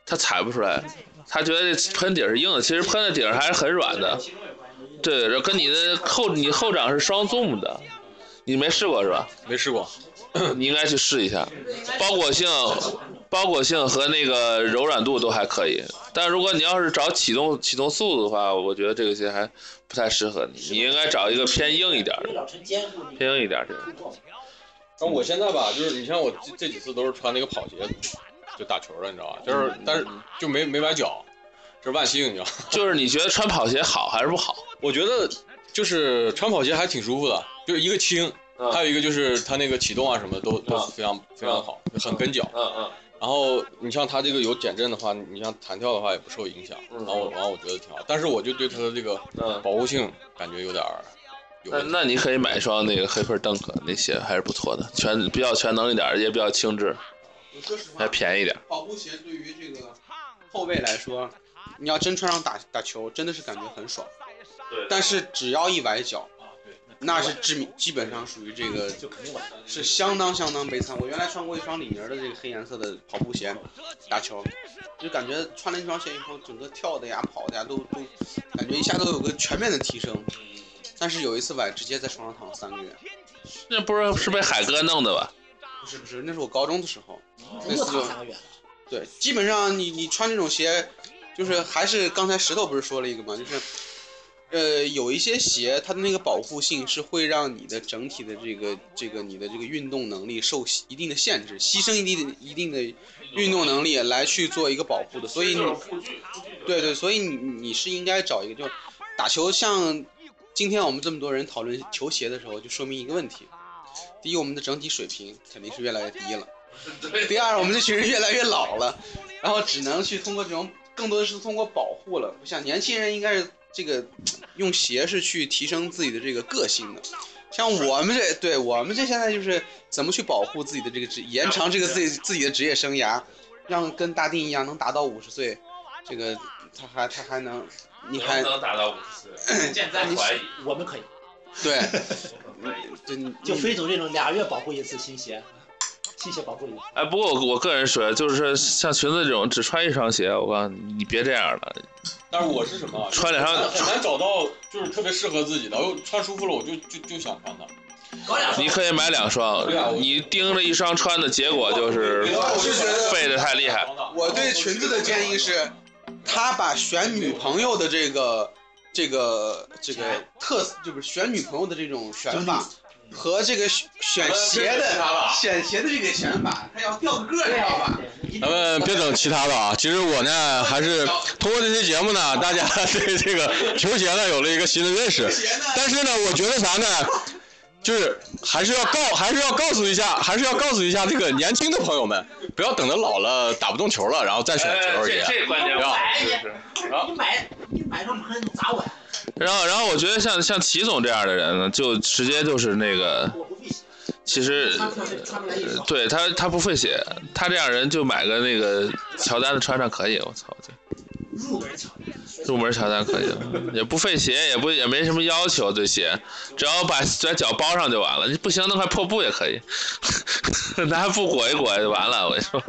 他踩不出来，他觉得这喷底是硬的，其实喷的底还是很软的。对，这跟你的后你后掌是双 zoom 的，你没试过是吧？没试过，你应该去试一下，包裹性、包裹性和那个柔软度都还可以。但如果你要是找启动启动速度的话，我觉得这个鞋还不太适合你，你应该找一个偏硬一点的，偏硬一点的。然后我现在吧，就是你像我这这几次都是穿那个跑鞋，就打球了，你知道吧？就是但是就没没崴脚，这是万幸，你知道。就是你觉得穿跑鞋好还是不好？我觉得就是穿跑鞋还挺舒服的，就是一个轻，还有一个就是它那个启动啊什么都都非常非常好，很跟脚。嗯嗯。然后你像它这个有减震的话，你像弹跳的话也不受影响。然后然后我觉得挺好，但是我就对它的这个保护性感觉有点。那那你可以买一双那个黑喷邓克那鞋还是不错的，全比较全能一点，也比较轻质，还便宜点。跑步鞋对于这个后卫来说，你要真穿上打打球，真的是感觉很爽。对。但是只要一崴脚，那是致命，基本上属于这个就肯定完是相当相当悲惨。我原来穿过一双李宁的这个黑颜色的跑步鞋打球，就感觉穿了一双鞋以后，整个跳的呀、跑的呀都都感觉一下都有个全面的提升。但是有一次崴，直接在床上躺了三个月。那不是是被海哥弄的吧？不是不是，那是我高中的时候。那次就对，基本上你你穿这种鞋，就是还是刚才石头不是说了一个吗？就是，呃，有一些鞋它的那个保护性是会让你的整体的这个这个你的这个运动能力受一定的限制，牺牲一定的一定的运动能力来去做一个保护的。所以你，对对，所以你你是应该找一个，就打球像。今天我们这么多人讨论球鞋的时候，就说明一个问题：第一，我们的整体水平肯定是越来越低了；第二，我们这群人越来越老了，然后只能去通过这种，更多的是通过保护了。像年轻人应该是这个用鞋是去提升自己的这个个性的。像我们这，对我们这现在就是怎么去保护自己的这个职，延长这个自己自己的职业生涯，让跟大丁一样能达到五十岁，这个他还他还能。你还能达到五十岁？现在怀疑，我们可以。对，对，就飞总这种俩月保护一次新鞋，新鞋保护一次。哎，不过我我个人说，就是像裙子这种只穿一双鞋，我告诉你，你别这样了。但是我是什么？穿两双很难找到就是特别适合自己的，又穿舒服了，我就就就想穿它。你可以买两双，你盯着一双穿的结果就是废的太厉害。我对裙子的建议是。他把选女朋友的这个、这个、这个特，就是选女朋友的这种选法，和这个选鞋的选鞋的这个选法，他要掉个个，知道吧？咱们别整其他的啊！其实我呢，还是通过这期节目呢，大家 对这个球鞋呢有了一个新的认识。但是呢，我觉得啥呢？就是还是要告，还是要告诉一下，还是要告诉一下这个年轻的朋友们，不要等到老了打不动球了，然后再选球鞋，这关键吧？你买你买上喷咋玩？然后然后我觉得像像齐总这样的人呢，就直接就是那个，其实对他他不费血，他这样人就买个那个乔丹的穿上可以，我操，入门乔丹。入门乔丹可以，也不费鞋，也不也没什么要求。对鞋，只要把在脚包上就完了。你不行，弄块破布也可以，拿布裹一裹就完了。我跟你说，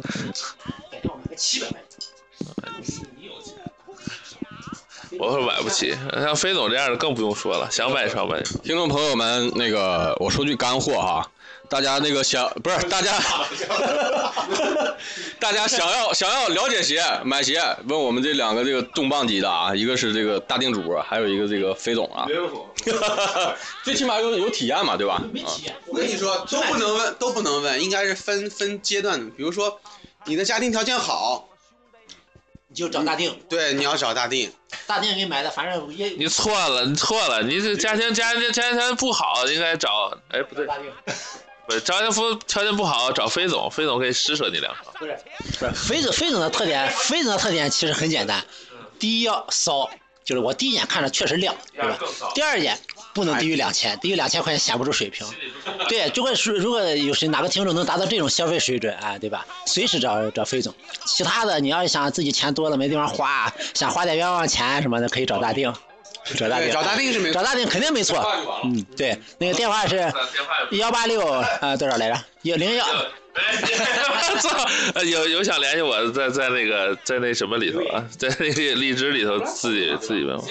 我会买不起，像飞总这样的更不用说了，想买双买。听众朋友们，那个我说句干货哈。大家那个想不是 大家，大家想要 想要了解鞋买鞋，问我们这两个这个重磅级的啊，一个是这个大定主，还有一个这个飞总啊。最起码有有体验嘛，对吧？没体验。我跟你说，都不能问，都不能问，应该是分分阶段的。比如说，你的家庭条件好，你就找大定。对，你要找大定。大定给你买的，反正也你错了，你错了，你这家庭家庭家庭条件不好，应该找哎不对，不是家庭夫条件不好找飞总，飞总可以施舍你两套。不是不是飞总飞总的特点，飞总的特点其实很简单，第一要骚，就是我第一眼看着确实亮，对吧？第二点不能低于两千，低于两千块钱显不出水平。对，就会是如果有谁哪个听众能达到这种消费水准，啊，对吧？随时找找飞总。其他的你要是想自己钱多了没地方花，想花点冤枉钱什么的，可以找大定。找大丁，找大丁是没错找大定肯定没错。嗯，对，那个电话是幺八六啊多少来着？幺零幺。操！呃有有想联系我的，在在那个在那什么里头啊，在那个荔枝里头自己自己问我。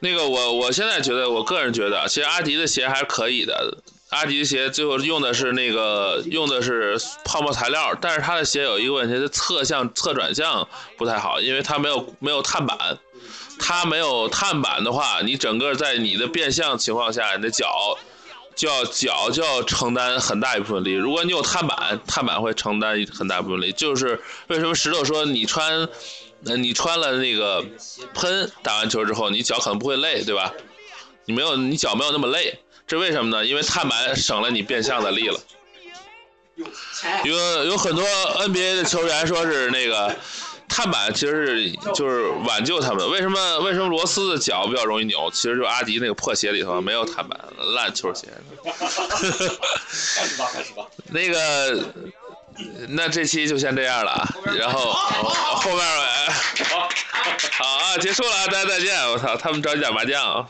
那个我我现在觉得，我个人觉得，其实阿迪的鞋还是可以的。阿迪的鞋最后用的是那个用的是泡沫材料，但是它的鞋有一个问题，它侧向侧转向不太好，因为它没有没有碳板。它没有碳板的话，你整个在你的变向情况下，你的脚就要脚就要承担很大一部分力。如果你有碳板，碳板会承担很大部分力。就是为什么石头说你穿，呃，你穿了那个喷打完球之后，你脚可能不会累，对吧？你没有，你脚没有那么累，这为什么呢？因为碳板省了你变向的力了。有有很多 NBA 的球员说是那个碳板其实是就是挽救他们。为什么为什么罗斯的脚比较容易扭？其实就是阿迪那个破鞋里头没有碳板，烂球鞋。开始吧，开始吧。那个，那这期就先这样了啊，然后后面哎好啊，结束了啊，大家再见。我操，他们找你打麻将。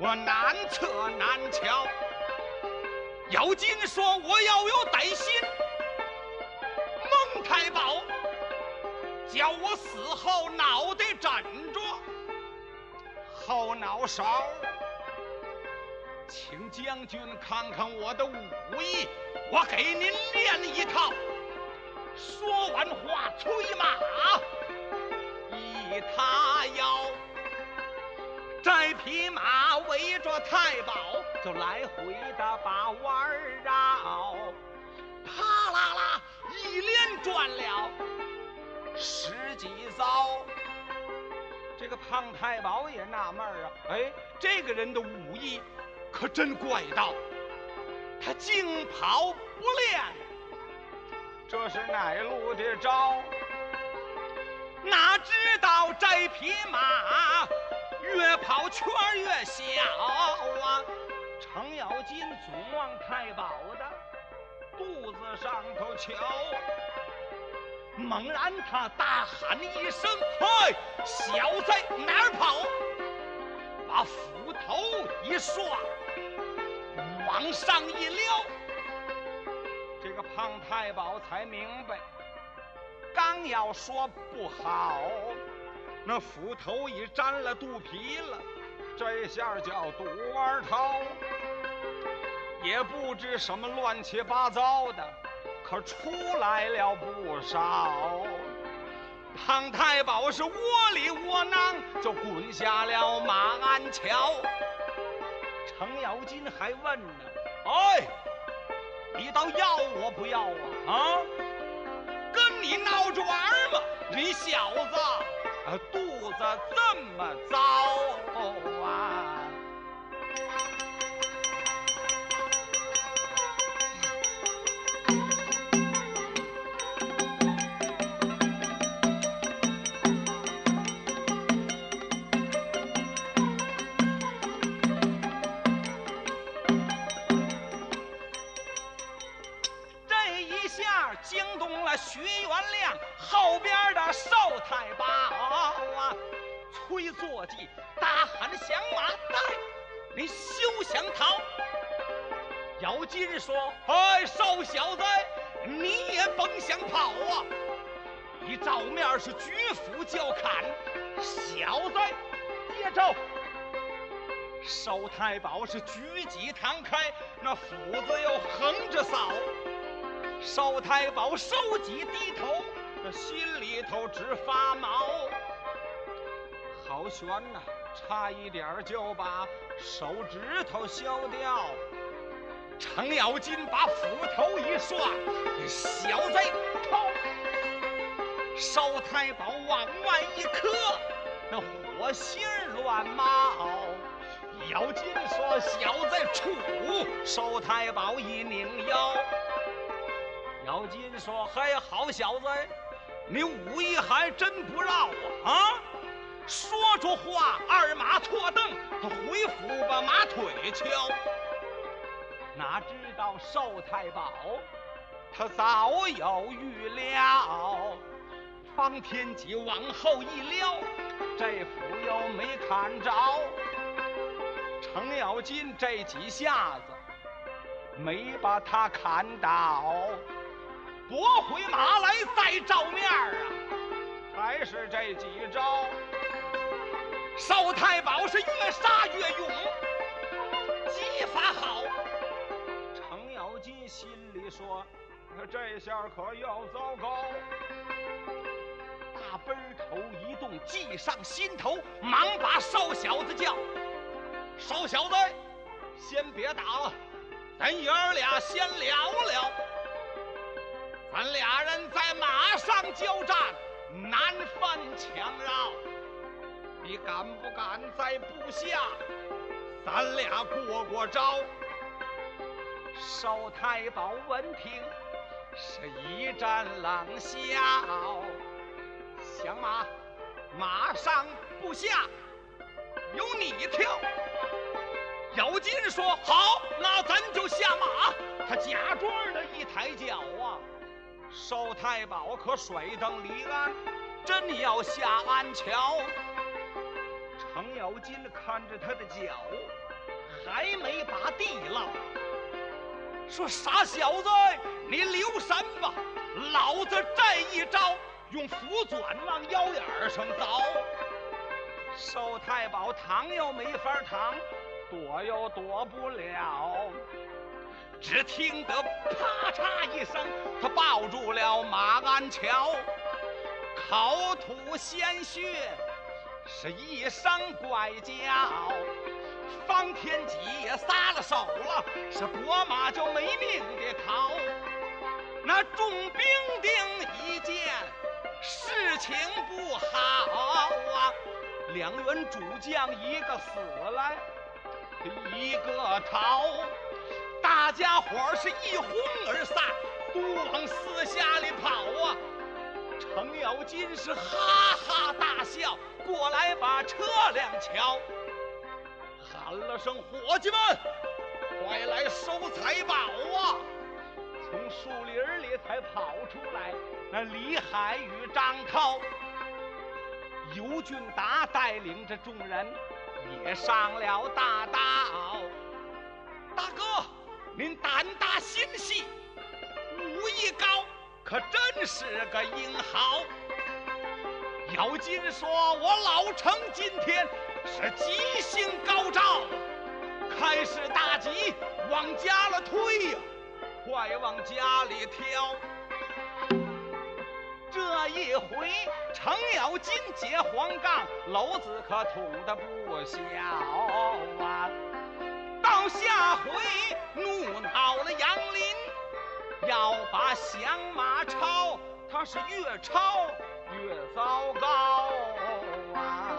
我难测难瞧，妖精说我要有歹心，蒙太保叫我死后脑袋枕着，后脑勺。请将军看看我的武艺，我给您练一套。说完话，催马一塌腰。这匹马围着太保，就来回的把弯儿绕，啪啦啦一连转了十几遭。这个胖太保也纳闷啊，哎，这个人的武艺可真怪道，他竟跑不练，这是哪路的招？哪知道这匹马越跑圈越小啊！程咬金总忘太保的肚子上头瞧，猛然他大喊一声：“嘿，小子哪儿跑？”把斧头一刷，往上一撩，这个胖太保才明白，刚要说不好，那斧头已沾了肚皮了，这下叫肚儿掏，也不知什么乱七八糟的，可出来了不少。胖太保是窝里窝囊，就滚下了马鞍桥。程咬金还问呢：“哎，你倒要我不要啊？啊，跟你闹着玩儿嘛！你小子，啊，肚子这么糟啊！”太保收起低头，这心里头直发毛。好悬呐、差一点就把手指头削掉。程咬金把斧头一刷，小子，跑！烧太保往外一磕，那火星乱冒。咬金说：“小子出！”烧太保一拧腰。妖精说：“嘿，好小子，你武艺还真不绕啊！啊，说着话，二马错蹬，他回府把马腿敲。哪知道寿太保，他早有预料。方天戟往后一撩，这斧又没砍着。程咬金这几下子没把他砍倒，夺回马来再照面啊，还是这几招。寿太保是越杀越勇，技法好。程咬金心里说：“这下可要糟糕。”大奔头一动，计上心头，忙把少小子叫：“少小子，先别打了，咱爷儿俩先聊聊。咱俩人在马上交战，难分强绕。你敢不敢在部下，咱俩过过招？”寿太保闻听，是一阵冷笑。响马，马上部下由你挑。姚金说：“好，那咱就下马。”他假装的一抬脚，寿太保可水登离岸，真要下鞍桥。程咬金看着他的脚，还没把地落，说：“傻小子，你留神吧，老子这一招。”用斧钻往腰眼上凿，寿太保躺又没法躺，躲又躲不了。只听得啪嚓一声，他抱住了马鞍桥，口吐鲜血，是一声怪叫。方天戟也撒了手了，是国马就没命的逃。那众兵丁一见。事情不好啊！两员主将一个死了，一个逃，大家伙是一哄而散，都往四下里跑啊！程咬金是哈哈大笑，过来把车辆瞧，喊了声：“伙计们，快来收财宝啊！”从树林里才跑出来，那李海与张涛、尤俊达带领着众人也上了大道。大哥，您胆大心细，武艺高，可真是个英豪。姚金说：“我老程今天是吉星高照，开市大吉，往家了推呀。”快往家里挑！这一回程咬金解黄杠，篓子可捅得不小啊！到下回怒恼了杨林，要把降马超，他是越超越糟糕啊。